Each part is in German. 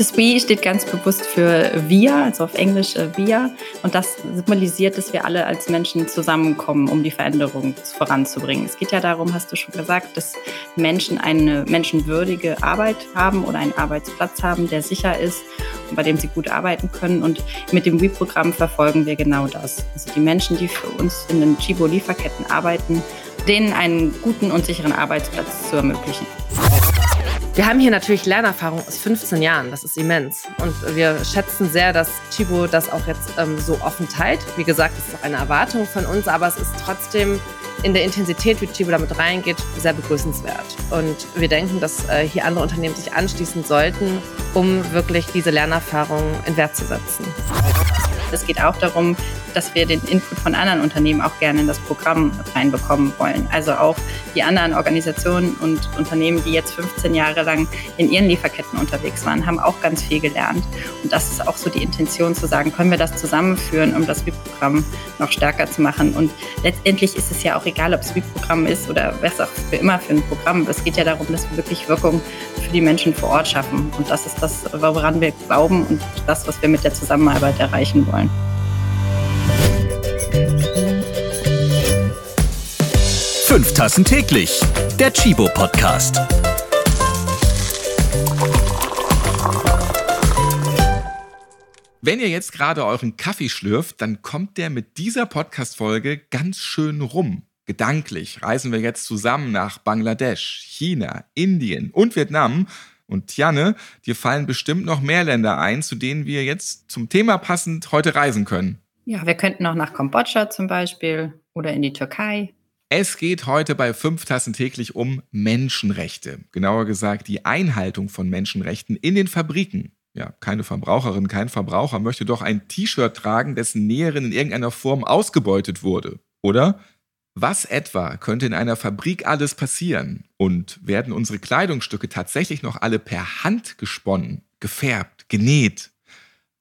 Das We steht ganz bewusst für wir, also auf Englisch äh, wir. Und das symbolisiert, dass wir alle als Menschen zusammenkommen, um die Veränderung voranzubringen. Es geht ja darum, hast du schon gesagt, dass Menschen eine menschenwürdige Arbeit haben oder einen Arbeitsplatz haben, der sicher ist und bei dem sie gut arbeiten können. Und mit dem We-Programm verfolgen wir genau das. Also die Menschen, die für uns in den Chibo-Lieferketten arbeiten, denen einen guten und sicheren Arbeitsplatz zu ermöglichen. Wir haben hier natürlich Lernerfahrung aus 15 Jahren. Das ist immens. Und wir schätzen sehr, dass Chibo das auch jetzt ähm, so offen teilt. Wie gesagt, es ist auch eine Erwartung von uns, aber es ist trotzdem in der Intensität, wie Chibo damit reingeht, sehr begrüßenswert. Und wir denken, dass äh, hier andere Unternehmen sich anschließen sollten, um wirklich diese Lernerfahrung in Wert zu setzen. Es geht auch darum, dass wir den Input von anderen Unternehmen auch gerne in das Programm reinbekommen wollen. Also auch die anderen Organisationen und Unternehmen, die jetzt 15 Jahre lang in ihren Lieferketten unterwegs waren, haben auch ganz viel gelernt. Und das ist auch so die Intention zu sagen, können wir das zusammenführen, um das WIP-Programm noch stärker zu machen. Und letztendlich ist es ja auch egal, ob es WIP-Programm ist oder was auch für immer für ein Programm. Es geht ja darum, dass wir wirklich Wirkung für die Menschen vor Ort schaffen. Und das ist das, woran wir glauben und das, was wir mit der Zusammenarbeit erreichen wollen. Fünf Tassen täglich. Der Chibo Podcast. Wenn ihr jetzt gerade euren Kaffee schlürft, dann kommt der mit dieser Podcast-Folge ganz schön rum. Gedanklich reisen wir jetzt zusammen nach Bangladesch, China, Indien und Vietnam. Und Tjanne, dir fallen bestimmt noch mehr Länder ein, zu denen wir jetzt zum Thema passend heute reisen können. Ja, wir könnten auch nach Kambodscha zum Beispiel oder in die Türkei. Es geht heute bei fünf Tassen täglich um Menschenrechte. Genauer gesagt die Einhaltung von Menschenrechten in den Fabriken. Ja, keine Verbraucherin, kein Verbraucher möchte doch ein T-Shirt tragen, dessen Näherin in irgendeiner Form ausgebeutet wurde. Oder? Was etwa könnte in einer Fabrik alles passieren? Und werden unsere Kleidungsstücke tatsächlich noch alle per Hand gesponnen, gefärbt, genäht?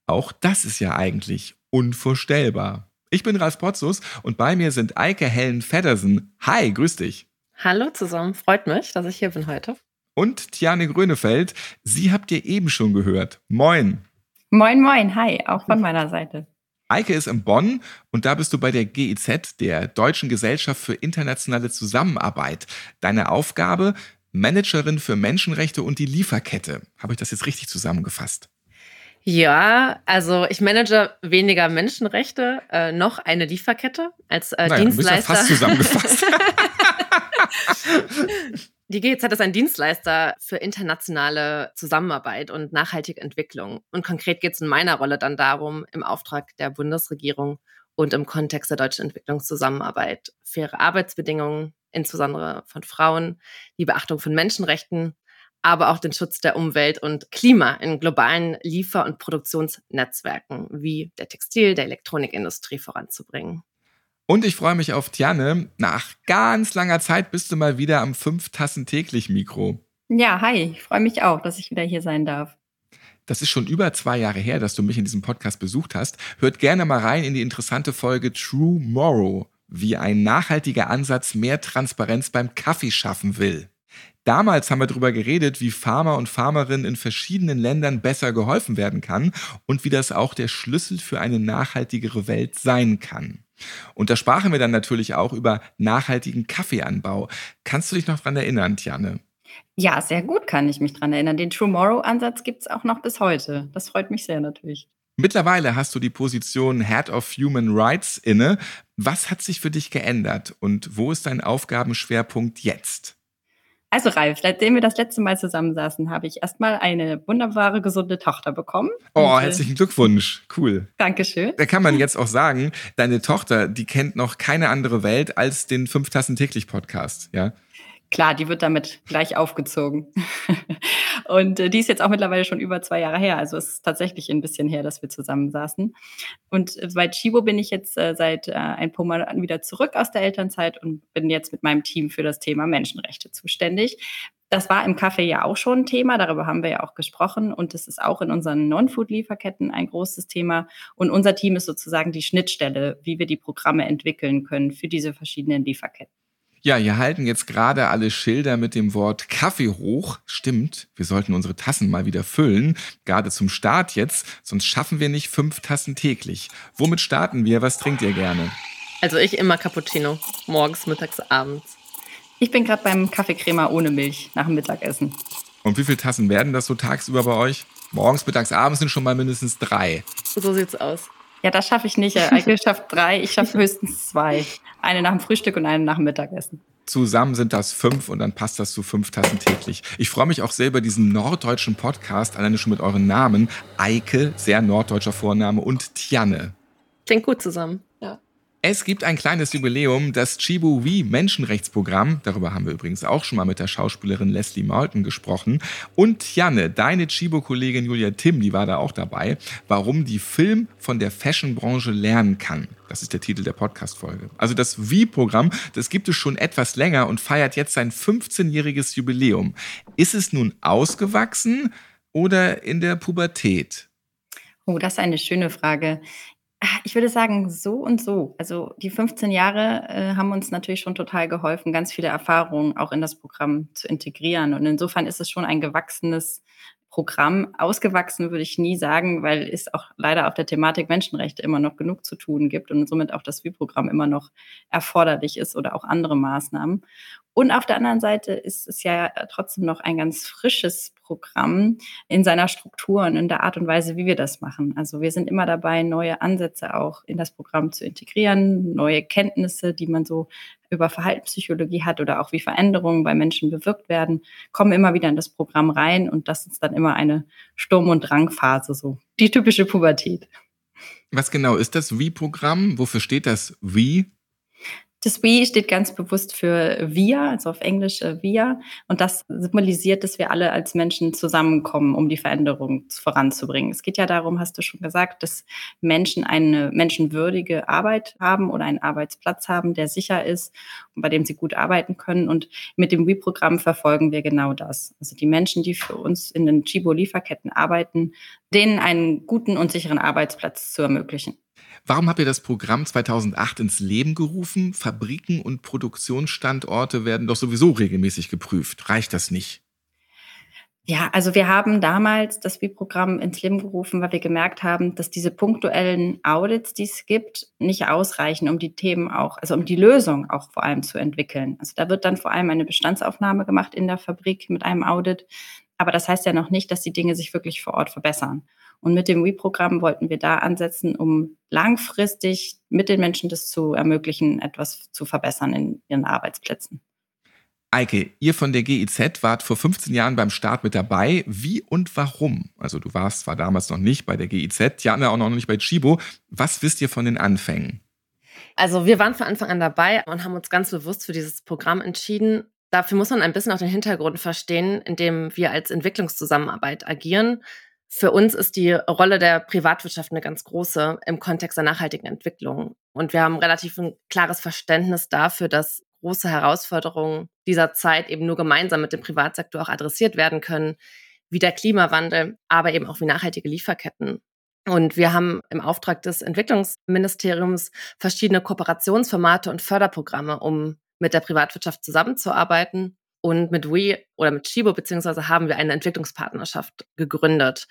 Auch das ist ja eigentlich unvorstellbar. Ich bin Ralf Potzus und bei mir sind Eike Helen Feddersen. Hi, grüß dich. Hallo zusammen, freut mich, dass ich hier bin heute. Und Tiane Grönefeld, Sie habt ihr eben schon gehört. Moin. Moin, moin, hi, auch von meiner Seite. Eike ist in Bonn und da bist du bei der GIZ, der Deutschen Gesellschaft für internationale Zusammenarbeit. Deine Aufgabe, Managerin für Menschenrechte und die Lieferkette. Habe ich das jetzt richtig zusammengefasst? Ja, also ich manage weniger Menschenrechte, äh, noch eine Lieferkette als äh, naja, Dienstleister. fast zusammengefasst. Die GEZ ist ein Dienstleister für internationale Zusammenarbeit und nachhaltige Entwicklung. Und konkret geht es in meiner Rolle dann darum, im Auftrag der Bundesregierung und im Kontext der deutschen Entwicklungszusammenarbeit faire Arbeitsbedingungen, insbesondere von Frauen, die Beachtung von Menschenrechten aber auch den Schutz der Umwelt und Klima in globalen Liefer- und Produktionsnetzwerken wie der Textil-, der Elektronikindustrie voranzubringen. Und ich freue mich auf Tjanne. Nach ganz langer Zeit bist du mal wieder am fünf Tassen täglich Mikro. Ja, hi, ich freue mich auch, dass ich wieder hier sein darf. Das ist schon über zwei Jahre her, dass du mich in diesem Podcast besucht hast. Hört gerne mal rein in die interessante Folge True Morrow, wie ein nachhaltiger Ansatz mehr Transparenz beim Kaffee schaffen will. Damals haben wir darüber geredet, wie Farmer und Farmerinnen in verschiedenen Ländern besser geholfen werden kann und wie das auch der Schlüssel für eine nachhaltigere Welt sein kann. Und da sprachen wir dann natürlich auch über nachhaltigen Kaffeeanbau. Kannst du dich noch dran erinnern, Tjanne? Ja, sehr gut kann ich mich dran erinnern. Den Tomorrow-Ansatz gibt es auch noch bis heute. Das freut mich sehr natürlich. Mittlerweile hast du die Position Head of Human Rights inne. Was hat sich für dich geändert und wo ist dein Aufgabenschwerpunkt jetzt? Also Ralf, seitdem wir das letzte Mal zusammensaßen, habe ich erstmal eine wunderbare, gesunde Tochter bekommen. Oh, Und, äh, herzlichen Glückwunsch. Cool. Dankeschön. Da kann man jetzt auch sagen, deine Tochter, die kennt noch keine andere Welt als den Fünf Tassen täglich Podcast, ja? Klar, die wird damit gleich aufgezogen. und äh, die ist jetzt auch mittlerweile schon über zwei Jahre her. Also es ist tatsächlich ein bisschen her, dass wir zusammensaßen. Und äh, bei Chibo bin ich jetzt äh, seit äh, ein paar Monaten wieder zurück aus der Elternzeit und bin jetzt mit meinem Team für das Thema Menschenrechte zuständig. Das war im Kaffee ja auch schon ein Thema, darüber haben wir ja auch gesprochen und es ist auch in unseren Non-Food-Lieferketten ein großes Thema. Und unser Team ist sozusagen die Schnittstelle, wie wir die Programme entwickeln können für diese verschiedenen Lieferketten. Ja, hier halten jetzt gerade alle Schilder mit dem Wort Kaffee hoch. Stimmt, wir sollten unsere Tassen mal wieder füllen, gerade zum Start jetzt, sonst schaffen wir nicht fünf Tassen täglich. Womit starten wir? Was trinkt ihr gerne? Also ich immer Cappuccino, morgens, mittags, abends. Ich bin gerade beim Kaffeecrema ohne Milch nach dem Mittagessen. Und wie viele Tassen werden das so tagsüber bei euch? Morgens, mittags, abends sind schon mal mindestens drei. So sieht's aus. Ja, das schaffe ich nicht. Eike schafft drei, ich schaffe höchstens zwei. Eine nach dem Frühstück und eine nach dem Mittagessen. Zusammen sind das fünf und dann passt das zu fünf Tassen täglich. Ich freue mich auch sehr über diesen norddeutschen Podcast, alleine schon mit euren Namen. Eike, sehr norddeutscher Vorname, und Tianne. Klingt gut zusammen. Es gibt ein kleines Jubiläum, das Chibu Wie Menschenrechtsprogramm. Darüber haben wir übrigens auch schon mal mit der Schauspielerin Leslie Malton gesprochen. Und Janne, deine Chibo-Kollegin Julia Tim, die war da auch dabei. Warum die Film von der Fashionbranche lernen kann. Das ist der Titel der Podcast-Folge. Also das Wie-Programm, das gibt es schon etwas länger und feiert jetzt sein 15-jähriges Jubiläum. Ist es nun ausgewachsen oder in der Pubertät? Oh, das ist eine schöne Frage. Ich würde sagen, so und so. Also die 15 Jahre äh, haben uns natürlich schon total geholfen, ganz viele Erfahrungen auch in das Programm zu integrieren. Und insofern ist es schon ein gewachsenes Programm. Ausgewachsen würde ich nie sagen, weil es auch leider auf der Thematik Menschenrechte immer noch genug zu tun gibt und somit auch das WI-Programm immer noch erforderlich ist oder auch andere Maßnahmen. Und auf der anderen Seite ist es ja trotzdem noch ein ganz frisches Programm in seiner Struktur und in der Art und Weise, wie wir das machen. Also wir sind immer dabei, neue Ansätze auch in das Programm zu integrieren, neue Kenntnisse, die man so über Verhaltenspsychologie hat oder auch wie Veränderungen bei Menschen bewirkt werden, kommen immer wieder in das Programm rein und das ist dann immer eine Sturm- und Drangphase, so die typische Pubertät. Was genau ist das Wie-Programm? Wofür steht das Wie? Das We steht ganz bewusst für wir, also auf Englisch äh, wir. Und das symbolisiert, dass wir alle als Menschen zusammenkommen, um die Veränderung voranzubringen. Es geht ja darum, hast du schon gesagt, dass Menschen eine menschenwürdige Arbeit haben oder einen Arbeitsplatz haben, der sicher ist und bei dem sie gut arbeiten können. Und mit dem We-Programm verfolgen wir genau das. Also die Menschen, die für uns in den Chibo-Lieferketten arbeiten, denen einen guten und sicheren Arbeitsplatz zu ermöglichen. Warum habt ihr das Programm 2008 ins Leben gerufen? Fabriken und Produktionsstandorte werden doch sowieso regelmäßig geprüft. Reicht das nicht? Ja, also wir haben damals das WI-Programm ins Leben gerufen, weil wir gemerkt haben, dass diese punktuellen Audits, die es gibt, nicht ausreichen, um die Themen auch, also um die Lösung auch vor allem zu entwickeln. Also da wird dann vor allem eine Bestandsaufnahme gemacht in der Fabrik mit einem Audit. Aber das heißt ja noch nicht, dass die Dinge sich wirklich vor Ort verbessern. Und mit dem WE-Programm wollten wir da ansetzen, um langfristig mit den Menschen das zu ermöglichen, etwas zu verbessern in ihren Arbeitsplätzen. Eike, ihr von der GIZ wart vor 15 Jahren beim Start mit dabei. Wie und warum? Also du warst zwar damals noch nicht bei der GIZ, Jana auch noch nicht bei Chibo. Was wisst ihr von den Anfängen? Also wir waren von Anfang an dabei und haben uns ganz bewusst für dieses Programm entschieden. Dafür muss man ein bisschen auch den Hintergrund verstehen, in dem wir als Entwicklungszusammenarbeit agieren. Für uns ist die Rolle der Privatwirtschaft eine ganz große im Kontext der nachhaltigen Entwicklung. Und wir haben relativ ein klares Verständnis dafür, dass große Herausforderungen dieser Zeit eben nur gemeinsam mit dem Privatsektor auch adressiert werden können, wie der Klimawandel, aber eben auch wie nachhaltige Lieferketten. Und wir haben im Auftrag des Entwicklungsministeriums verschiedene Kooperationsformate und Förderprogramme, um mit der Privatwirtschaft zusammenzuarbeiten und mit We oder mit Chibo beziehungsweise haben wir eine Entwicklungspartnerschaft gegründet.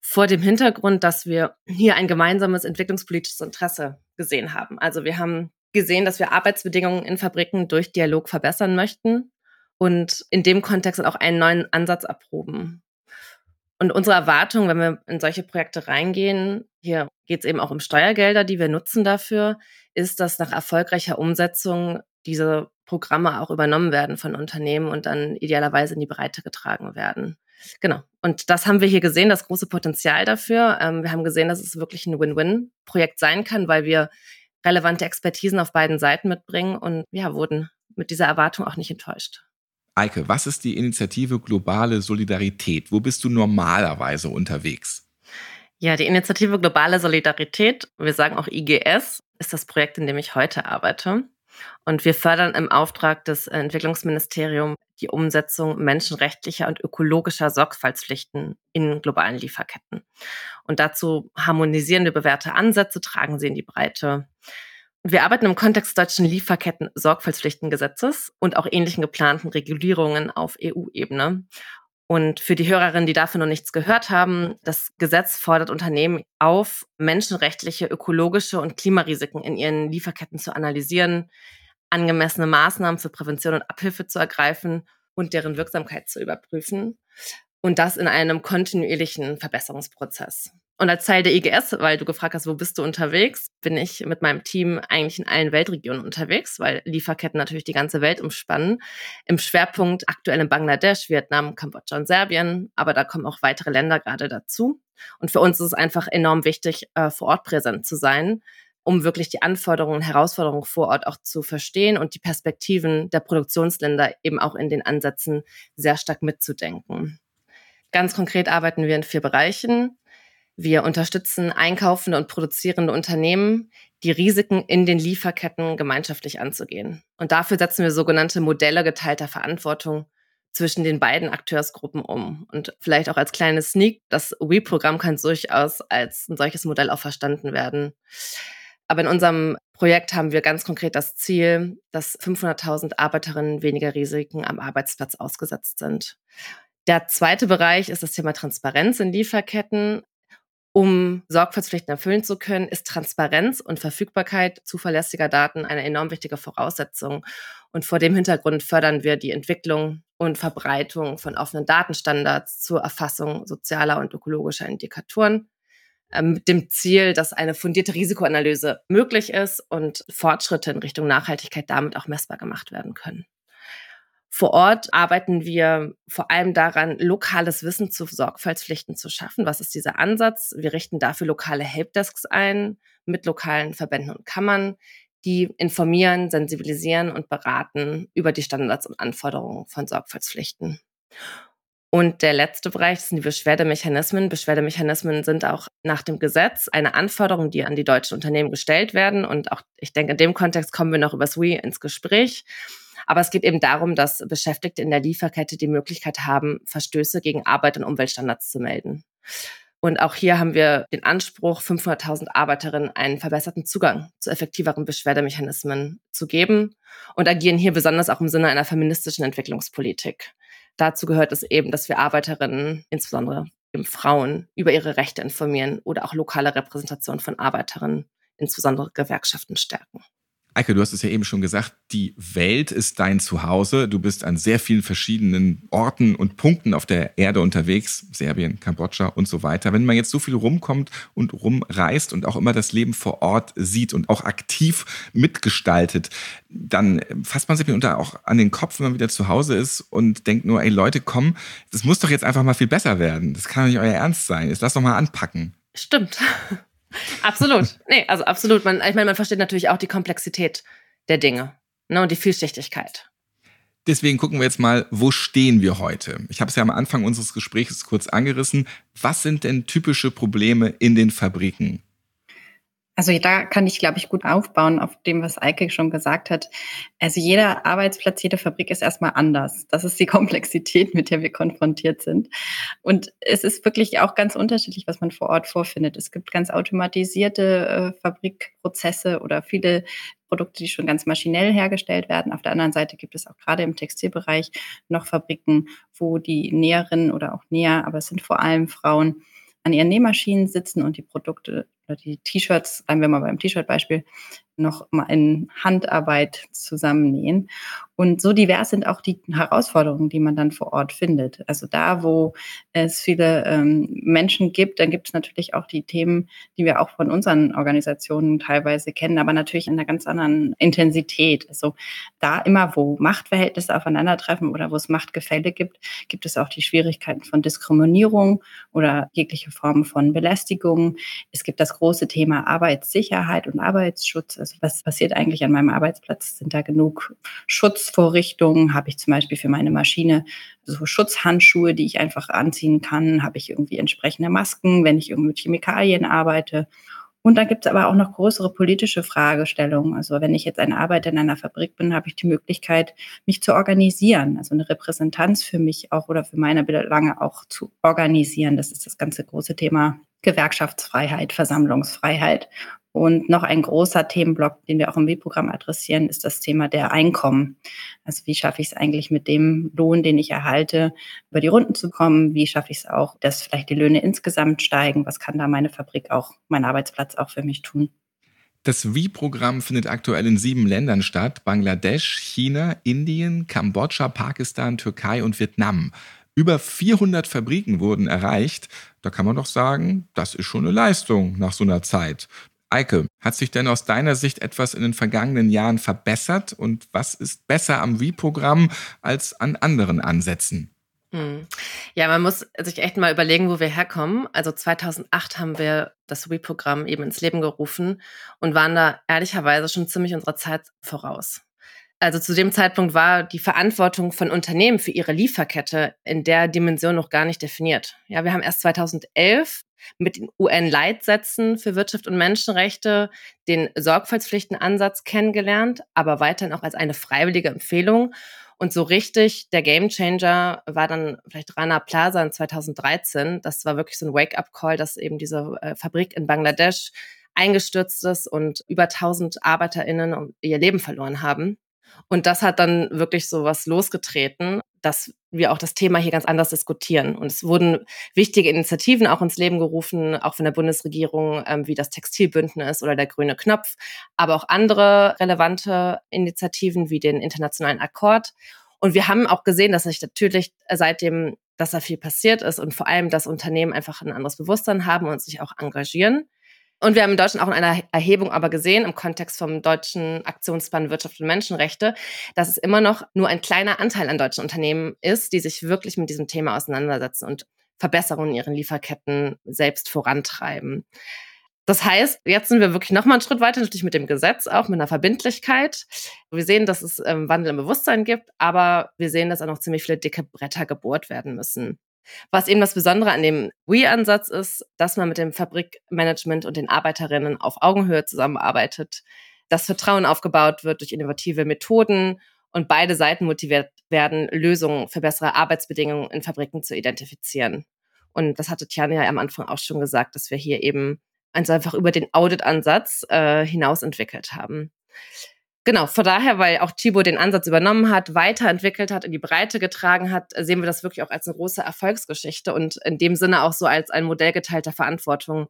Vor dem Hintergrund, dass wir hier ein gemeinsames entwicklungspolitisches Interesse gesehen haben. Also wir haben gesehen, dass wir Arbeitsbedingungen in Fabriken durch Dialog verbessern möchten und in dem Kontext auch einen neuen Ansatz erproben. Und unsere Erwartung, wenn wir in solche Projekte reingehen, hier geht es eben auch um Steuergelder, die wir nutzen dafür, ist, dass nach erfolgreicher Umsetzung diese Programme auch übernommen werden von Unternehmen und dann idealerweise in die Breite getragen werden. Genau. Und das haben wir hier gesehen, das große Potenzial dafür. Ähm, wir haben gesehen, dass es wirklich ein Win-Win-Projekt sein kann, weil wir relevante Expertisen auf beiden Seiten mitbringen und ja, wurden mit dieser Erwartung auch nicht enttäuscht. Eike, was ist die Initiative Globale Solidarität? Wo bist du normalerweise unterwegs? Ja, die Initiative Globale Solidarität, wir sagen auch IGS, ist das Projekt, in dem ich heute arbeite. Und wir fördern im Auftrag des Entwicklungsministeriums die Umsetzung menschenrechtlicher und ökologischer Sorgfaltspflichten in globalen Lieferketten. Und dazu harmonisieren wir bewährte Ansätze, tragen sie in die Breite. Wir arbeiten im Kontext des deutschen Lieferketten-Sorgfaltspflichtengesetzes und auch ähnlichen geplanten Regulierungen auf EU-Ebene. Und für die Hörerinnen, die dafür noch nichts gehört haben, das Gesetz fordert Unternehmen auf, menschenrechtliche, ökologische und Klimarisiken in ihren Lieferketten zu analysieren, angemessene Maßnahmen für Prävention und Abhilfe zu ergreifen und deren Wirksamkeit zu überprüfen. Und das in einem kontinuierlichen Verbesserungsprozess. Und als Teil der IGS, weil du gefragt hast, wo bist du unterwegs, bin ich mit meinem Team eigentlich in allen Weltregionen unterwegs, weil Lieferketten natürlich die ganze Welt umspannen. Im Schwerpunkt aktuell in Bangladesch, Vietnam, Kambodscha und Serbien, aber da kommen auch weitere Länder gerade dazu. Und für uns ist es einfach enorm wichtig, äh, vor Ort präsent zu sein, um wirklich die Anforderungen und Herausforderungen vor Ort auch zu verstehen und die Perspektiven der Produktionsländer eben auch in den Ansätzen sehr stark mitzudenken. Ganz konkret arbeiten wir in vier Bereichen. Wir unterstützen einkaufende und produzierende Unternehmen, die Risiken in den Lieferketten gemeinschaftlich anzugehen. Und dafür setzen wir sogenannte Modelle geteilter Verantwortung zwischen den beiden Akteursgruppen um. Und vielleicht auch als kleines Sneak, das WE-Programm kann durchaus als ein solches Modell auch verstanden werden. Aber in unserem Projekt haben wir ganz konkret das Ziel, dass 500.000 Arbeiterinnen weniger Risiken am Arbeitsplatz ausgesetzt sind. Der zweite Bereich ist das Thema Transparenz in Lieferketten. Um Sorgfaltspflichten erfüllen zu können, ist Transparenz und Verfügbarkeit zuverlässiger Daten eine enorm wichtige Voraussetzung. Und vor dem Hintergrund fördern wir die Entwicklung und Verbreitung von offenen Datenstandards zur Erfassung sozialer und ökologischer Indikatoren ähm, mit dem Ziel, dass eine fundierte Risikoanalyse möglich ist und Fortschritte in Richtung Nachhaltigkeit damit auch messbar gemacht werden können. Vor Ort arbeiten wir vor allem daran, lokales Wissen zu Sorgfaltspflichten zu schaffen. Was ist dieser Ansatz? Wir richten dafür lokale Helpdesks ein mit lokalen Verbänden und Kammern, die informieren, sensibilisieren und beraten über die Standards und Anforderungen von Sorgfaltspflichten. Und der letzte Bereich sind die Beschwerdemechanismen. Beschwerdemechanismen sind auch nach dem Gesetz eine Anforderung, die an die deutschen Unternehmen gestellt werden. Und auch, ich denke, in dem Kontext kommen wir noch über SWE ins Gespräch. Aber es geht eben darum, dass Beschäftigte in der Lieferkette die Möglichkeit haben, Verstöße gegen Arbeit und Umweltstandards zu melden. Und auch hier haben wir den Anspruch, 500.000 Arbeiterinnen einen verbesserten Zugang zu effektiveren Beschwerdemechanismen zu geben und agieren hier besonders auch im Sinne einer feministischen Entwicklungspolitik. Dazu gehört es eben, dass wir Arbeiterinnen, insbesondere eben Frauen, über ihre Rechte informieren oder auch lokale Repräsentation von Arbeiterinnen, insbesondere Gewerkschaften stärken. Eike, du hast es ja eben schon gesagt, die Welt ist dein Zuhause. Du bist an sehr vielen verschiedenen Orten und Punkten auf der Erde unterwegs, Serbien, Kambodscha und so weiter. Wenn man jetzt so viel rumkommt und rumreist und auch immer das Leben vor Ort sieht und auch aktiv mitgestaltet, dann fasst man sich mitunter auch an den Kopf, wenn man wieder zu Hause ist und denkt nur, ey Leute, komm, das muss doch jetzt einfach mal viel besser werden. Das kann doch nicht euer Ernst sein. Jetzt lass doch mal anpacken. Stimmt. Absolut. Nee, also absolut. Man, ich meine, man versteht natürlich auch die Komplexität der Dinge ne, und die Vielschichtigkeit. Deswegen gucken wir jetzt mal, wo stehen wir heute? Ich habe es ja am Anfang unseres Gesprächs kurz angerissen. Was sind denn typische Probleme in den Fabriken? Also da kann ich, glaube ich, gut aufbauen auf dem, was Eike schon gesagt hat. Also jeder Arbeitsplatz, jede Fabrik ist erstmal anders. Das ist die Komplexität, mit der wir konfrontiert sind. Und es ist wirklich auch ganz unterschiedlich, was man vor Ort vorfindet. Es gibt ganz automatisierte äh, Fabrikprozesse oder viele Produkte, die schon ganz maschinell hergestellt werden. Auf der anderen Seite gibt es auch gerade im Textilbereich noch Fabriken, wo die Näherinnen oder auch Näher, aber es sind vor allem Frauen, an ihren Nähmaschinen sitzen und die Produkte oder die T-Shirts, bleiben wir mal beim T-Shirt-Beispiel, noch mal in Handarbeit zusammennähen. Und so divers sind auch die Herausforderungen, die man dann vor Ort findet. Also da, wo es viele ähm, Menschen gibt, dann gibt es natürlich auch die Themen, die wir auch von unseren Organisationen teilweise kennen, aber natürlich in einer ganz anderen Intensität. Also da immer, wo Machtverhältnisse aufeinandertreffen oder wo es Machtgefälle gibt, gibt es auch die Schwierigkeiten von Diskriminierung oder jegliche Formen von Belästigung. Es gibt das große Thema Arbeitssicherheit und Arbeitsschutz. Also was passiert eigentlich an meinem Arbeitsplatz? Sind da genug Schutzvorrichtungen? Habe ich zum Beispiel für meine Maschine so Schutzhandschuhe, die ich einfach anziehen kann? Habe ich irgendwie entsprechende Masken, wenn ich irgendwie mit Chemikalien arbeite? Und dann gibt es aber auch noch größere politische Fragestellungen. Also wenn ich jetzt ein Arbeiter in einer Fabrik bin, habe ich die Möglichkeit, mich zu organisieren, also eine Repräsentanz für mich auch oder für meine Belange auch zu organisieren. Das ist das ganze große Thema Gewerkschaftsfreiheit, Versammlungsfreiheit. Und noch ein großer Themenblock, den wir auch im W-Programm adressieren, ist das Thema der Einkommen. Also wie schaffe ich es eigentlich mit dem Lohn, den ich erhalte, über die Runden zu kommen? Wie schaffe ich es auch, dass vielleicht die Löhne insgesamt steigen? Was kann da meine Fabrik auch, mein Arbeitsplatz auch für mich tun? Das Wie-Programm findet aktuell in sieben Ländern statt. Bangladesch, China, Indien, Kambodscha, Pakistan, Türkei und Vietnam. Über 400 Fabriken wurden erreicht. Da kann man doch sagen, das ist schon eine Leistung nach so einer Zeit. Eike, hat sich denn aus deiner Sicht etwas in den vergangenen Jahren verbessert und was ist besser am Wie-Programm als an anderen Ansätzen? Hm. Ja, man muss sich echt mal überlegen, wo wir herkommen. Also 2008 haben wir das We-Programm eben ins Leben gerufen und waren da ehrlicherweise schon ziemlich unserer Zeit voraus. Also zu dem Zeitpunkt war die Verantwortung von Unternehmen für ihre Lieferkette in der Dimension noch gar nicht definiert. Ja, wir haben erst 2011 mit den UN-Leitsätzen für Wirtschaft und Menschenrechte den Sorgfaltspflichtenansatz kennengelernt, aber weiterhin auch als eine freiwillige Empfehlung. Und so richtig der Gamechanger war dann vielleicht Rana Plaza in 2013. Das war wirklich so ein Wake-up-Call, dass eben diese äh, Fabrik in Bangladesch eingestürzt ist und über 1000 ArbeiterInnen ihr Leben verloren haben. Und das hat dann wirklich so was losgetreten, dass wir auch das Thema hier ganz anders diskutieren. Und es wurden wichtige Initiativen auch ins Leben gerufen, auch von der Bundesregierung, ähm, wie das Textilbündnis oder der Grüne Knopf, aber auch andere relevante Initiativen wie den Internationalen Akkord. Und wir haben auch gesehen, dass sich natürlich seitdem, dass da viel passiert ist und vor allem, dass Unternehmen einfach ein anderes Bewusstsein haben und sich auch engagieren. Und wir haben in Deutschland auch in einer Erhebung aber gesehen, im Kontext vom deutschen Aktionsplan Wirtschaft und Menschenrechte, dass es immer noch nur ein kleiner Anteil an deutschen Unternehmen ist, die sich wirklich mit diesem Thema auseinandersetzen und Verbesserungen in ihren Lieferketten selbst vorantreiben. Das heißt, jetzt sind wir wirklich noch mal einen Schritt weiter, natürlich mit dem Gesetz, auch mit einer Verbindlichkeit. Wir sehen, dass es ähm, Wandel im Bewusstsein gibt, aber wir sehen, dass auch noch ziemlich viele dicke Bretter gebohrt werden müssen. Was eben das Besondere an dem We-Ansatz ist, dass man mit dem Fabrikmanagement und den Arbeiterinnen auf Augenhöhe zusammenarbeitet, dass Vertrauen aufgebaut wird durch innovative Methoden und beide Seiten motiviert werden, Lösungen für bessere Arbeitsbedingungen in Fabriken zu identifizieren. Und das hatte Tjana ja am Anfang auch schon gesagt, dass wir hier eben also einfach über den Audit-Ansatz äh, hinaus entwickelt haben. Genau, von daher, weil auch Thibaut den Ansatz übernommen hat, weiterentwickelt hat, in die Breite getragen hat, sehen wir das wirklich auch als eine große Erfolgsgeschichte und in dem Sinne auch so als ein Modell geteilter Verantwortung.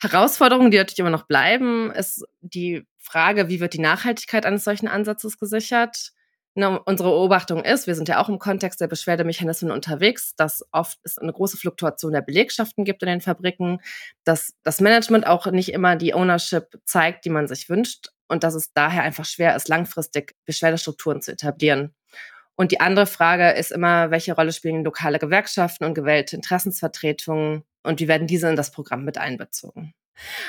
Herausforderungen, die natürlich immer noch bleiben, ist die Frage, wie wird die Nachhaltigkeit eines solchen Ansatzes gesichert? Ne, unsere Beobachtung ist, wir sind ja auch im Kontext der Beschwerdemechanismen unterwegs, dass oft es eine große Fluktuation der Belegschaften gibt in den Fabriken, dass das Management auch nicht immer die Ownership zeigt, die man sich wünscht und dass es daher einfach schwer ist, langfristig Beschwerdestrukturen zu etablieren. Und die andere Frage ist immer, welche Rolle spielen lokale Gewerkschaften und gewählte Interessensvertretungen und wie werden diese in das Programm mit einbezogen?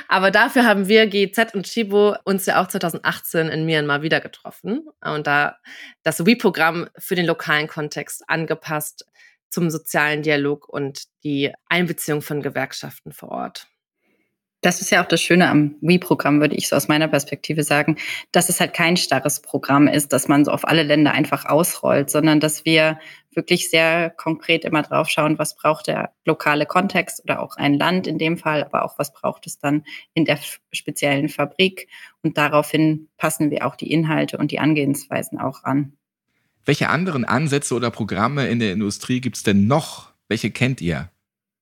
Aber dafür haben wir GZ und Chibo uns ja auch 2018 in Myanmar wieder getroffen und da das WE-Programm für den lokalen Kontext angepasst zum sozialen Dialog und die Einbeziehung von Gewerkschaften vor Ort. Das ist ja auch das Schöne am WE-Programm, würde ich so aus meiner Perspektive sagen, dass es halt kein starres Programm ist, dass man so auf alle Länder einfach ausrollt, sondern dass wir wirklich sehr konkret immer drauf schauen, was braucht der lokale Kontext oder auch ein Land in dem Fall, aber auch was braucht es dann in der speziellen Fabrik. Und daraufhin passen wir auch die Inhalte und die Angehensweisen auch an. Welche anderen Ansätze oder Programme in der Industrie gibt es denn noch? Welche kennt ihr?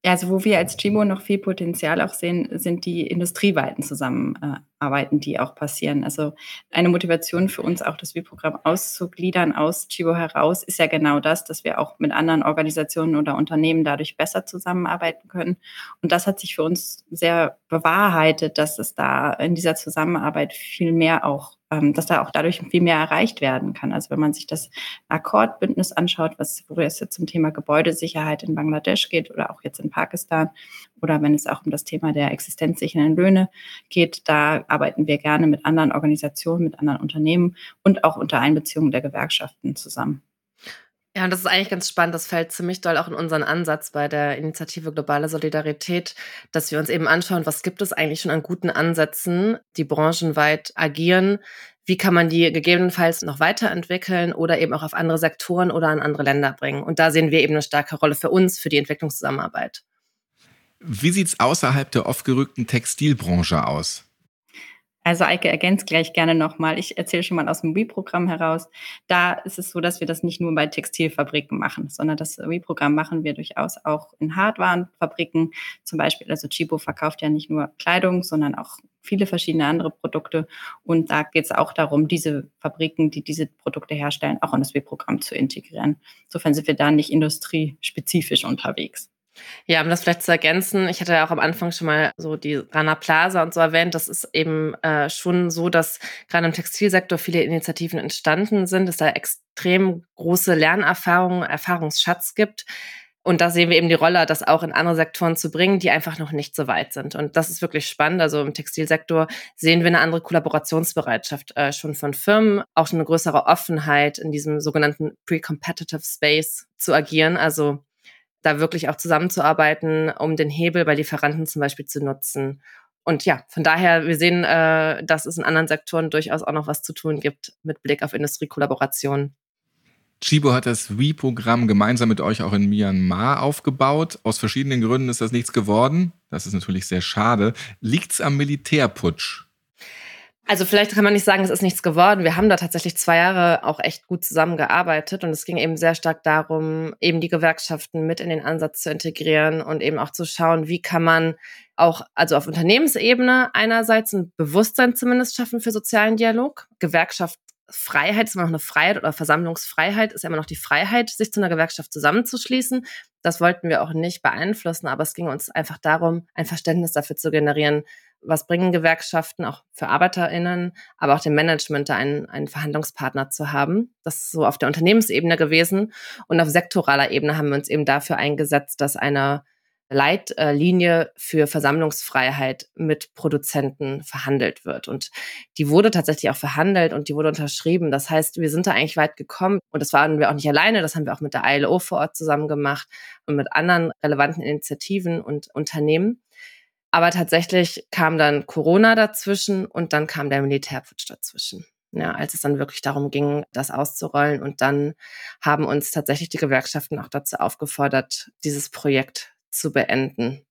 Ja, also wo wir als Chibo noch viel Potenzial auch sehen, sind die industrieweiten Zusammenarbeiten, die auch passieren. Also eine Motivation für uns auch, das WIP-Programm auszugliedern aus Chibo heraus, ist ja genau das, dass wir auch mit anderen Organisationen oder Unternehmen dadurch besser zusammenarbeiten können. Und das hat sich für uns sehr bewahrheitet, dass es da in dieser Zusammenarbeit viel mehr auch dass da auch dadurch viel mehr erreicht werden kann. Also wenn man sich das Akkordbündnis anschaut, was, wo es jetzt zum Thema Gebäudesicherheit in Bangladesch geht oder auch jetzt in Pakistan oder wenn es auch um das Thema der existenzsichernden Löhne geht, da arbeiten wir gerne mit anderen Organisationen, mit anderen Unternehmen und auch unter Einbeziehung der Gewerkschaften zusammen. Ja, und das ist eigentlich ganz spannend. Das fällt ziemlich doll auch in unseren Ansatz bei der Initiative Globale Solidarität, dass wir uns eben anschauen, was gibt es eigentlich schon an guten Ansätzen, die branchenweit agieren. Wie kann man die gegebenenfalls noch weiterentwickeln oder eben auch auf andere Sektoren oder an andere Länder bringen? Und da sehen wir eben eine starke Rolle für uns, für die Entwicklungszusammenarbeit. Wie sieht es außerhalb der oft gerückten Textilbranche aus? Also Eike ergänzt gleich gerne nochmal. Ich erzähle schon mal aus dem WE-Programm heraus. Da ist es so, dass wir das nicht nur bei Textilfabriken machen, sondern das WE-Programm machen wir durchaus auch in Hardwarenfabriken. Zum Beispiel, also Chibo verkauft ja nicht nur Kleidung, sondern auch viele verschiedene andere Produkte. Und da geht es auch darum, diese Fabriken, die diese Produkte herstellen, auch in das WE-Programm zu integrieren. Insofern sind wir da nicht industriespezifisch unterwegs. Ja, um das vielleicht zu ergänzen, ich hatte ja auch am Anfang schon mal so die Rana Plaza und so erwähnt. Das ist eben äh, schon so, dass gerade im Textilsektor viele Initiativen entstanden sind, dass da extrem große Lernerfahrungen, Erfahrungsschatz gibt. Und da sehen wir eben die Rolle, das auch in andere Sektoren zu bringen, die einfach noch nicht so weit sind. Und das ist wirklich spannend. Also im Textilsektor sehen wir eine andere Kollaborationsbereitschaft äh, schon von Firmen, auch schon eine größere Offenheit in diesem sogenannten Pre-Competitive Space zu agieren. Also da wirklich auch zusammenzuarbeiten, um den Hebel bei Lieferanten zum Beispiel zu nutzen. Und ja, von daher, wir sehen, äh, dass es in anderen Sektoren durchaus auch noch was zu tun gibt mit Blick auf Industriekollaboration. Chibo hat das WE-Programm gemeinsam mit euch auch in Myanmar aufgebaut. Aus verschiedenen Gründen ist das nichts geworden. Das ist natürlich sehr schade. Liegt es am Militärputsch? Also vielleicht kann man nicht sagen, es ist nichts geworden. Wir haben da tatsächlich zwei Jahre auch echt gut zusammengearbeitet und es ging eben sehr stark darum, eben die Gewerkschaften mit in den Ansatz zu integrieren und eben auch zu schauen, wie kann man auch, also auf Unternehmensebene einerseits ein Bewusstsein zumindest schaffen für sozialen Dialog. Gewerkschaftsfreiheit ist immer noch eine Freiheit oder Versammlungsfreiheit ist immer noch die Freiheit, sich zu einer Gewerkschaft zusammenzuschließen. Das wollten wir auch nicht beeinflussen, aber es ging uns einfach darum, ein Verständnis dafür zu generieren, was bringen Gewerkschaften auch für ArbeiterInnen, aber auch dem Management da einen, einen Verhandlungspartner zu haben. Das ist so auf der Unternehmensebene gewesen. Und auf sektoraler Ebene haben wir uns eben dafür eingesetzt, dass eine Leitlinie für Versammlungsfreiheit mit Produzenten verhandelt wird. Und die wurde tatsächlich auch verhandelt und die wurde unterschrieben. Das heißt, wir sind da eigentlich weit gekommen und das waren wir auch nicht alleine. Das haben wir auch mit der ILO vor Ort zusammen gemacht und mit anderen relevanten Initiativen und Unternehmen. Aber tatsächlich kam dann Corona dazwischen und dann kam der Militärputsch dazwischen. Ja, als es dann wirklich darum ging, das auszurollen. Und dann haben uns tatsächlich die Gewerkschaften auch dazu aufgefordert, dieses Projekt zu beenden.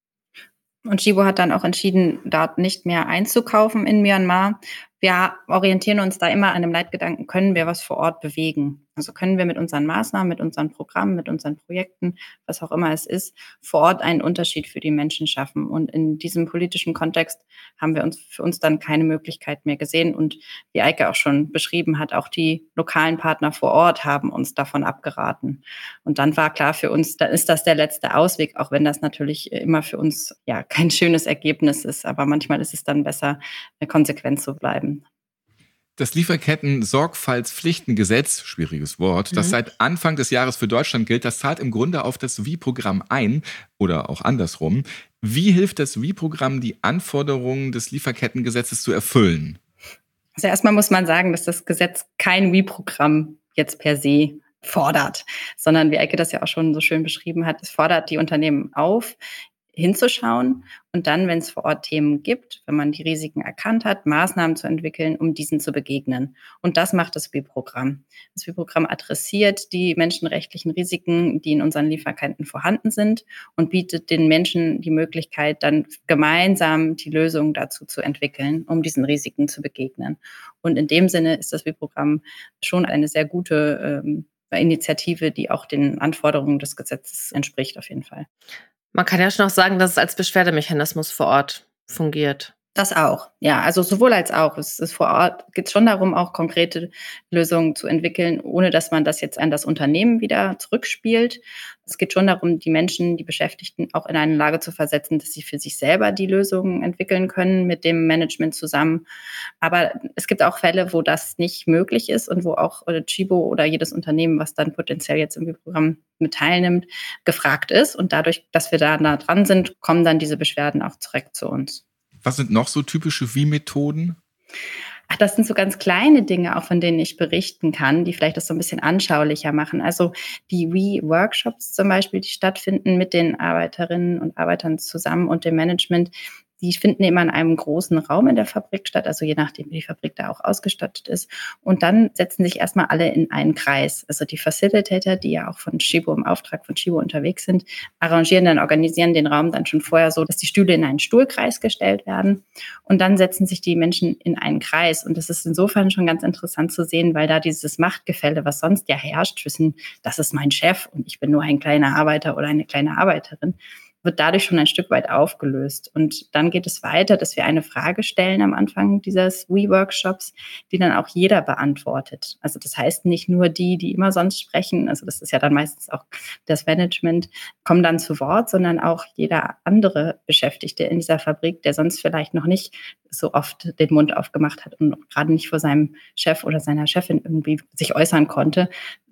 Und Chibo hat dann auch entschieden, dort nicht mehr einzukaufen in Myanmar. Wir orientieren uns da immer an dem Leitgedanken, können wir was vor Ort bewegen? Also können wir mit unseren Maßnahmen, mit unseren Programmen, mit unseren Projekten, was auch immer es ist, vor Ort einen Unterschied für die Menschen schaffen. Und in diesem politischen Kontext haben wir uns für uns dann keine Möglichkeit mehr gesehen. Und wie Eike auch schon beschrieben hat, auch die lokalen Partner vor Ort haben uns davon abgeraten. Und dann war klar für uns, da ist das der letzte Ausweg, auch wenn das natürlich immer für uns ja kein schönes Ergebnis ist. Aber manchmal ist es dann besser, konsequent zu bleiben. Das Lieferketten-Sorgfaltspflichtengesetz, schwieriges Wort, mhm. das seit Anfang des Jahres für Deutschland gilt, das zahlt im Grunde auf das Wie-Programm ein oder auch andersrum. Wie hilft das Wie-Programm, die Anforderungen des Lieferkettengesetzes zu erfüllen? Also erstmal muss man sagen, dass das Gesetz kein Wie-Programm jetzt per se fordert, sondern wie Ecke das ja auch schon so schön beschrieben hat, es fordert die Unternehmen auf, hinzuschauen und dann, wenn es vor Ort Themen gibt, wenn man die Risiken erkannt hat, Maßnahmen zu entwickeln, um diesen zu begegnen. Und das macht das WIP-Programm. Das WIP-Programm adressiert die menschenrechtlichen Risiken, die in unseren Lieferketten vorhanden sind und bietet den Menschen die Möglichkeit, dann gemeinsam die Lösung dazu zu entwickeln, um diesen Risiken zu begegnen. Und in dem Sinne ist das WIP-Programm schon eine sehr gute ähm, Initiative, die auch den Anforderungen des Gesetzes entspricht, auf jeden Fall. Man kann ja schon auch sagen, dass es als Beschwerdemechanismus vor Ort fungiert. Das auch, ja. Also sowohl als auch. Es ist vor Ort, geht schon darum, auch konkrete Lösungen zu entwickeln, ohne dass man das jetzt an das Unternehmen wieder zurückspielt. Es geht schon darum, die Menschen, die Beschäftigten auch in eine Lage zu versetzen, dass sie für sich selber die Lösungen entwickeln können mit dem Management zusammen. Aber es gibt auch Fälle, wo das nicht möglich ist und wo auch Chibo oder jedes Unternehmen, was dann potenziell jetzt im Programm mit teilnimmt, gefragt ist. Und dadurch, dass wir da nah dran sind, kommen dann diese Beschwerden auch direkt zu uns. Was sind noch so typische Wie-Methoden? Ach, das sind so ganz kleine Dinge, auch von denen ich berichten kann, die vielleicht das so ein bisschen anschaulicher machen. Also die We-Workshops zum Beispiel, die stattfinden mit den Arbeiterinnen und Arbeitern zusammen und dem Management, Die finden immer in einem großen Raum in der Fabrik statt, also je nachdem, wie die Fabrik da auch ausgestattet ist. Und dann setzen sich erstmal alle in einen Kreis. Also die Facilitator, die ja auch von Shibo im Auftrag von Shibo unterwegs sind, arrangieren dann, organisieren den Raum dann schon vorher so, dass die Stühle in einen Stuhlkreis gestellt werden. Und dann setzen sich die Menschen in einen Kreis. Und das ist insofern schon ganz interessant zu sehen, weil da dieses Machtgefälle, was sonst ja herrscht, zwischen, das ist mein Chef und ich bin nur ein kleiner Arbeiter oder eine kleine Arbeiterin, wird dadurch schon ein Stück weit aufgelöst. Und dann geht es weiter, dass wir eine Frage stellen am Anfang dieses We-Workshops, die dann auch jeder beantwortet. Also das heißt nicht nur die, die immer sonst sprechen, also das ist ja dann meistens auch das Management, kommen dann zu Wort, sondern auch jeder andere Beschäftigte in dieser Fabrik, der sonst vielleicht noch nicht so oft den Mund aufgemacht hat und gerade nicht vor seinem Chef oder seiner Chefin irgendwie sich äußern konnte,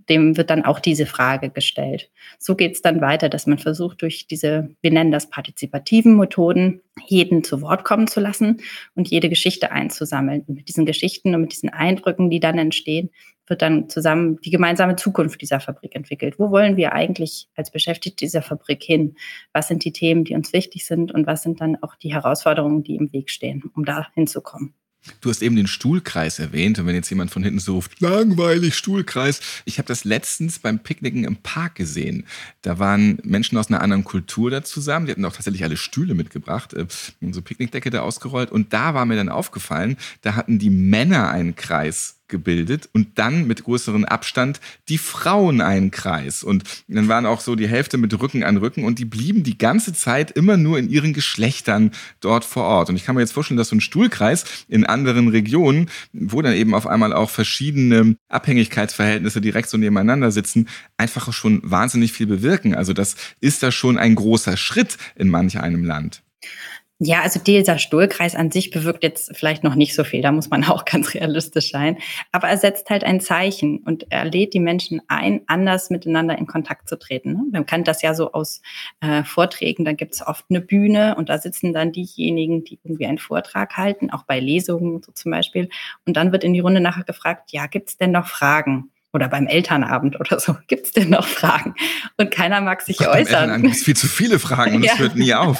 dem wird dann auch diese Frage gestellt. So geht es dann weiter, dass man versucht, durch diese, wir nennen das partizipativen Methoden, jeden zu Wort kommen zu lassen und jede Geschichte einzusammeln. Und mit diesen Geschichten und mit diesen Eindrücken, die dann entstehen, wird dann zusammen die gemeinsame Zukunft dieser Fabrik entwickelt. Wo wollen wir eigentlich als Beschäftigte dieser Fabrik hin? Was sind die Themen, die uns wichtig sind und was sind dann auch die Herausforderungen, die im Weg stehen, um da hinzukommen? Du hast eben den Stuhlkreis erwähnt und wenn jetzt jemand von hinten so ruft, langweilig, Stuhlkreis. Ich habe das letztens beim Picknicken im Park gesehen. Da waren Menschen aus einer anderen Kultur da zusammen. Die hatten auch tatsächlich alle Stühle mitgebracht, äh, unsere Picknickdecke da ausgerollt. Und da war mir dann aufgefallen, da hatten die Männer einen Kreis gebildet und dann mit größerem Abstand die Frauen einen Kreis. Und dann waren auch so die Hälfte mit Rücken an Rücken und die blieben die ganze Zeit immer nur in ihren Geschlechtern dort vor Ort. Und ich kann mir jetzt vorstellen, dass so ein Stuhlkreis in anderen Regionen, wo dann eben auf einmal auch verschiedene Abhängigkeitsverhältnisse direkt so nebeneinander sitzen, einfach schon wahnsinnig viel bewirken. Also das ist da schon ein großer Schritt in manch einem Land. Ja, also dieser Stuhlkreis an sich bewirkt jetzt vielleicht noch nicht so viel, da muss man auch ganz realistisch sein. Aber er setzt halt ein Zeichen und er lädt die Menschen ein, anders miteinander in Kontakt zu treten. Ne? Man kennt das ja so aus äh, Vorträgen, da gibt es oft eine Bühne und da sitzen dann diejenigen, die irgendwie einen Vortrag halten, auch bei Lesungen so zum Beispiel. Und dann wird in die Runde nachher gefragt, ja, gibt es denn noch Fragen? oder beim Elternabend oder so. Gibt es denn noch Fragen? Und keiner mag sich Ach, äußern. Beim gibt es viel zu viele Fragen und es ja. hört nie auf.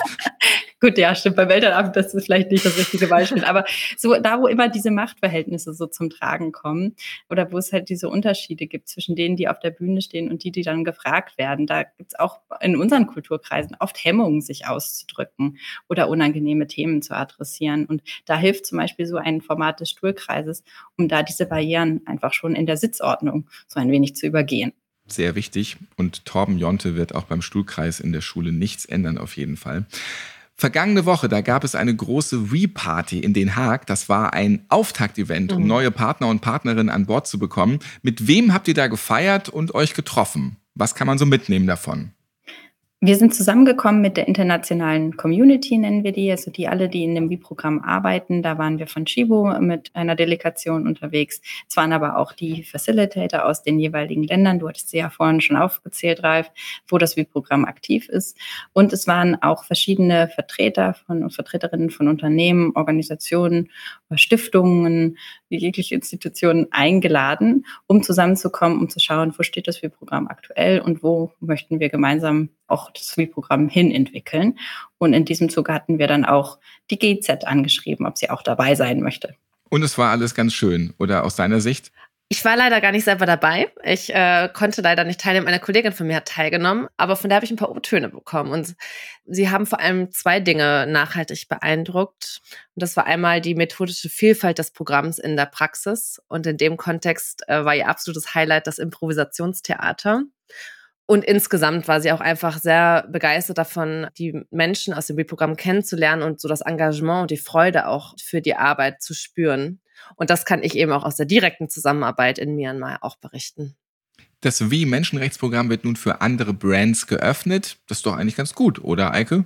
Gut, ja, stimmt. Beim Elternabend, das ist vielleicht nicht das richtige Beispiel. Aber so da, wo immer diese Machtverhältnisse so zum Tragen kommen oder wo es halt diese Unterschiede gibt zwischen denen, die auf der Bühne stehen und die, die dann gefragt werden, da gibt es auch in unseren Kulturkreisen oft Hemmungen, sich auszudrücken oder unangenehme Themen zu adressieren. Und da hilft zum Beispiel so ein Format des Stuhlkreises, um da diese Barrieren einfach schon in der Sitzordnung so ein wenig zu übergehen sehr wichtig. Und Torben Jonte wird auch beim Stuhlkreis in der Schule nichts ändern, auf jeden Fall. Vergangene Woche, da gab es eine große We-Party in Den Haag. Das war ein Auftaktevent, um mhm. neue Partner und Partnerinnen an Bord zu bekommen. Mit wem habt ihr da gefeiert und euch getroffen? Was kann man so mitnehmen davon? Wir sind zusammengekommen mit der internationalen Community, nennen wir die, also die alle, die in dem WI-Programm arbeiten. Da waren wir von Chibo mit einer Delegation unterwegs. Es waren aber auch die Facilitator aus den jeweiligen Ländern. Du hattest sie ja vorhin schon aufgezählt, Ralf, wo das WI-Programm aktiv ist. Und es waren auch verschiedene Vertreter von Vertreterinnen von Unternehmen, Organisationen, Stiftungen, jegliche Institutionen eingeladen, um zusammenzukommen, um zu schauen, wo steht das WI-Programm aktuell und wo möchten wir gemeinsam auch das Sweet-Programm hin entwickeln. Und in diesem Zuge hatten wir dann auch die GZ angeschrieben, ob sie auch dabei sein möchte. Und es war alles ganz schön, oder aus deiner Sicht? Ich war leider gar nicht selber dabei. Ich äh, konnte leider nicht teilnehmen. Eine Kollegin von mir hat teilgenommen, aber von der habe ich ein paar O-Töne bekommen. Und sie haben vor allem zwei Dinge nachhaltig beeindruckt. Und das war einmal die methodische Vielfalt des Programms in der Praxis. Und in dem Kontext äh, war ihr absolutes Highlight das Improvisationstheater. Und insgesamt war sie auch einfach sehr begeistert davon, die Menschen aus dem Reprogramm kennenzulernen und so das Engagement und die Freude auch für die Arbeit zu spüren. Und das kann ich eben auch aus der direkten Zusammenarbeit in Myanmar auch berichten. Das Wie-Menschenrechtsprogramm wird nun für andere Brands geöffnet. Das ist doch eigentlich ganz gut, oder Eike?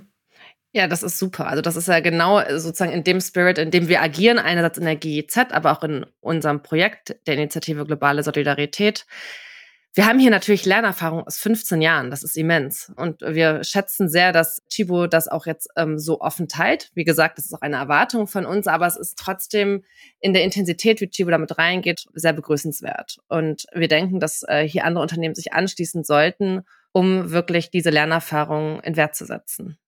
Ja, das ist super. Also das ist ja genau sozusagen in dem Spirit, in dem wir agieren, einerseits in der GIZ, aber auch in unserem Projekt der Initiative Globale Solidarität wir haben hier natürlich Lernerfahrung aus 15 Jahren. Das ist immens. Und wir schätzen sehr, dass Chibo das auch jetzt ähm, so offen teilt. Wie gesagt, das ist auch eine Erwartung von uns, aber es ist trotzdem in der Intensität, wie Chibo damit reingeht, sehr begrüßenswert. Und wir denken, dass äh, hier andere Unternehmen sich anschließen sollten, um wirklich diese Lernerfahrung in Wert zu setzen.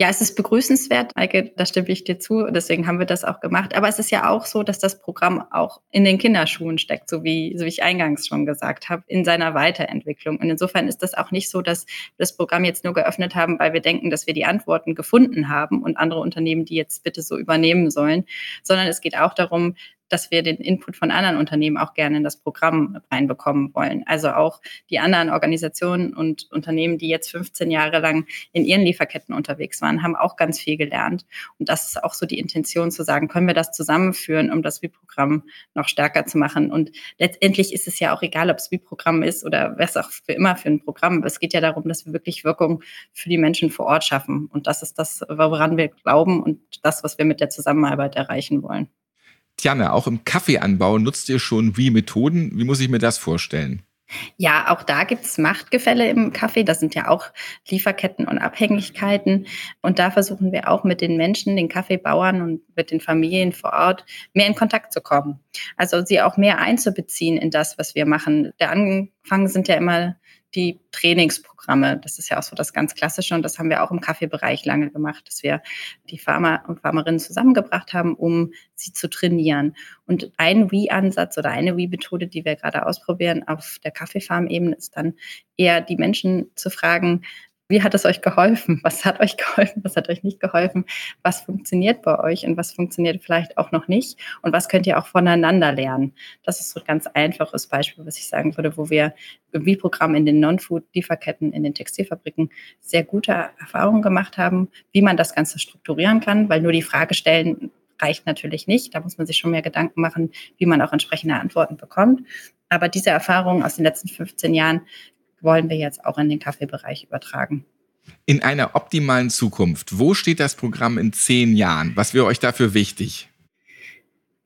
Ja, es ist begrüßenswert, Eike, da stimme ich dir zu. Deswegen haben wir das auch gemacht. Aber es ist ja auch so, dass das Programm auch in den Kinderschuhen steckt, so wie, so wie ich eingangs schon gesagt habe, in seiner Weiterentwicklung. Und insofern ist das auch nicht so, dass wir das Programm jetzt nur geöffnet haben, weil wir denken, dass wir die Antworten gefunden haben und andere Unternehmen die jetzt bitte so übernehmen sollen, sondern es geht auch darum, dass wir den Input von anderen Unternehmen auch gerne in das Programm reinbekommen wollen. Also auch die anderen Organisationen und Unternehmen, die jetzt 15 Jahre lang in ihren Lieferketten unterwegs waren, haben auch ganz viel gelernt. Und das ist auch so die Intention zu sagen, können wir das zusammenführen, um das WIP-Programm noch stärker zu machen. Und letztendlich ist es ja auch egal, ob es WIP-Programm ist oder was auch für immer für ein Programm. Es geht ja darum, dass wir wirklich Wirkung für die Menschen vor Ort schaffen. Und das ist das, woran wir glauben und das, was wir mit der Zusammenarbeit erreichen wollen. Tjana, auch im Kaffeeanbau nutzt ihr schon wie Methoden. Wie muss ich mir das vorstellen? Ja, auch da gibt es Machtgefälle im Kaffee. Das sind ja auch Lieferketten und Abhängigkeiten. Und da versuchen wir auch mit den Menschen, den Kaffeebauern und mit den Familien vor Ort mehr in Kontakt zu kommen. Also sie auch mehr einzubeziehen in das, was wir machen. Der Anfang sind ja immer die Trainingsprogramme. Das ist ja auch so das ganz Klassische und das haben wir auch im Kaffeebereich lange gemacht, dass wir die Farmer und Farmerinnen zusammengebracht haben, um sie zu trainieren. Und ein Wie-Ansatz oder eine Wie-Methode, die wir gerade ausprobieren auf der Kaffeefarm-Ebene, ist dann eher die Menschen zu fragen, wie hat es euch geholfen? Was hat euch geholfen? Was hat euch nicht geholfen? Was funktioniert bei euch und was funktioniert vielleicht auch noch nicht? Und was könnt ihr auch voneinander lernen? Das ist so ein ganz einfaches Beispiel, was ich sagen würde, wo wir im Wie-Programm in den Non-Food-Lieferketten, in den Textilfabriken sehr gute Erfahrungen gemacht haben, wie man das Ganze strukturieren kann, weil nur die Frage stellen reicht natürlich nicht. Da muss man sich schon mehr Gedanken machen, wie man auch entsprechende Antworten bekommt. Aber diese Erfahrungen aus den letzten 15 Jahren wollen wir jetzt auch in den Kaffeebereich übertragen. In einer optimalen Zukunft, wo steht das Programm in zehn Jahren? Was wäre euch dafür wichtig?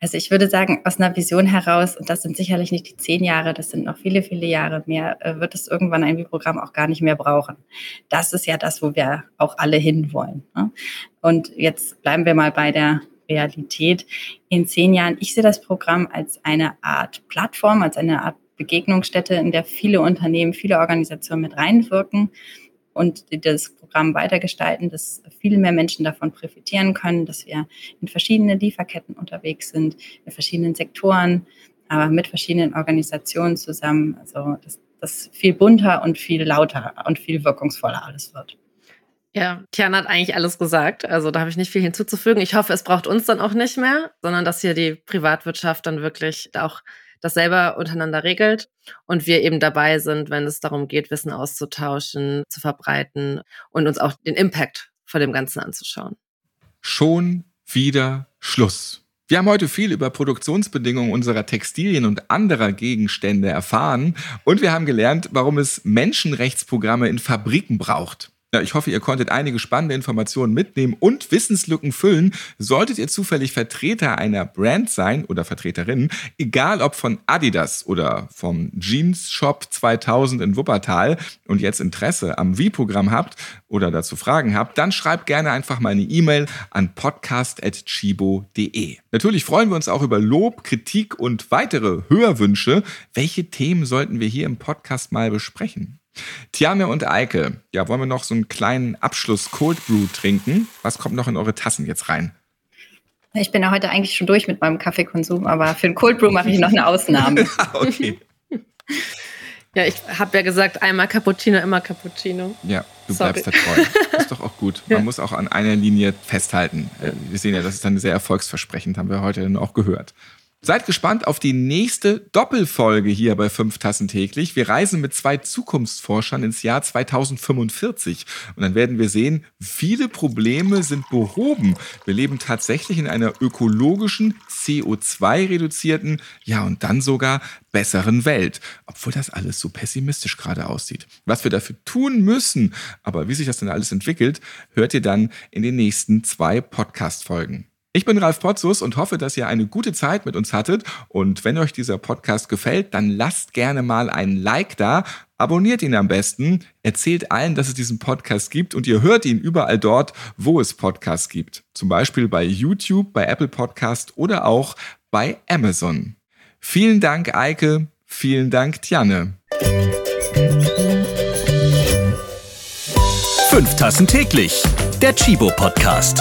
Also ich würde sagen, aus einer Vision heraus, und das sind sicherlich nicht die zehn Jahre, das sind noch viele, viele Jahre mehr, äh, wird es irgendwann ein Wie-Programm auch gar nicht mehr brauchen. Das ist ja das, wo wir auch alle hinwollen. Ne? Und jetzt bleiben wir mal bei der Realität. In zehn Jahren, ich sehe das Programm als eine Art Plattform, als eine Art Begegnungsstätte, in der viele Unternehmen, viele Organisationen mit reinwirken und das Programm weitergestalten, dass viele mehr Menschen davon profitieren können, dass wir in verschiedenen Lieferketten unterwegs sind, in verschiedenen Sektoren, aber mit verschiedenen Organisationen zusammen. Also dass das viel bunter und viel lauter und viel wirkungsvoller alles wird. Ja, Tiana hat eigentlich alles gesagt. Also da habe ich nicht viel hinzuzufügen. Ich hoffe, es braucht uns dann auch nicht mehr, sondern dass hier die Privatwirtschaft dann wirklich auch das selber untereinander regelt und wir eben dabei sind, wenn es darum geht, Wissen auszutauschen, zu verbreiten und uns auch den Impact von dem Ganzen anzuschauen. Schon wieder Schluss. Wir haben heute viel über Produktionsbedingungen unserer Textilien und anderer Gegenstände erfahren und wir haben gelernt, warum es Menschenrechtsprogramme in Fabriken braucht. Ja, ich hoffe, ihr konntet einige spannende Informationen mitnehmen und Wissenslücken füllen. Solltet ihr zufällig Vertreter einer Brand sein oder Vertreterin, egal ob von Adidas oder vom Jeans Shop 2000 in Wuppertal und jetzt Interesse am Wie-Programm habt oder dazu Fragen habt, dann schreibt gerne einfach mal eine E-Mail an podcast.chibo.de. Natürlich freuen wir uns auch über Lob, Kritik und weitere Hörwünsche. Welche Themen sollten wir hier im Podcast mal besprechen? Tiane und Eike, ja, wollen wir noch so einen kleinen Abschluss Cold Brew trinken? Was kommt noch in eure Tassen jetzt rein? Ich bin ja heute eigentlich schon durch mit meinem Kaffeekonsum, aber für den Cold Brew mache ich noch eine Ausnahme. okay. Ja, ich habe ja gesagt, einmal Cappuccino, immer Cappuccino. Ja, du Sorry. bleibst da treu. Ist doch auch gut. Man ja. muss auch an einer Linie festhalten. Äh, wir sehen ja, das ist dann sehr erfolgsversprechend, haben wir heute dann auch gehört. Seid gespannt auf die nächste Doppelfolge hier bei Fünf Tassen täglich. Wir reisen mit zwei Zukunftsforschern ins Jahr 2045 und dann werden wir sehen, viele Probleme sind behoben. Wir leben tatsächlich in einer ökologischen, CO2-reduzierten, ja und dann sogar besseren Welt, obwohl das alles so pessimistisch gerade aussieht. Was wir dafür tun müssen, aber wie sich das dann alles entwickelt, hört ihr dann in den nächsten zwei Podcast-Folgen. Ich bin Ralf Potzus und hoffe, dass ihr eine gute Zeit mit uns hattet. Und wenn euch dieser Podcast gefällt, dann lasst gerne mal ein Like da. Abonniert ihn am besten, erzählt allen, dass es diesen Podcast gibt und ihr hört ihn überall dort, wo es Podcasts gibt. Zum Beispiel bei YouTube, bei Apple Podcast oder auch bei Amazon. Vielen Dank, Eike. Vielen Dank, Tjanne. Fünf Tassen täglich der Chibo Podcast.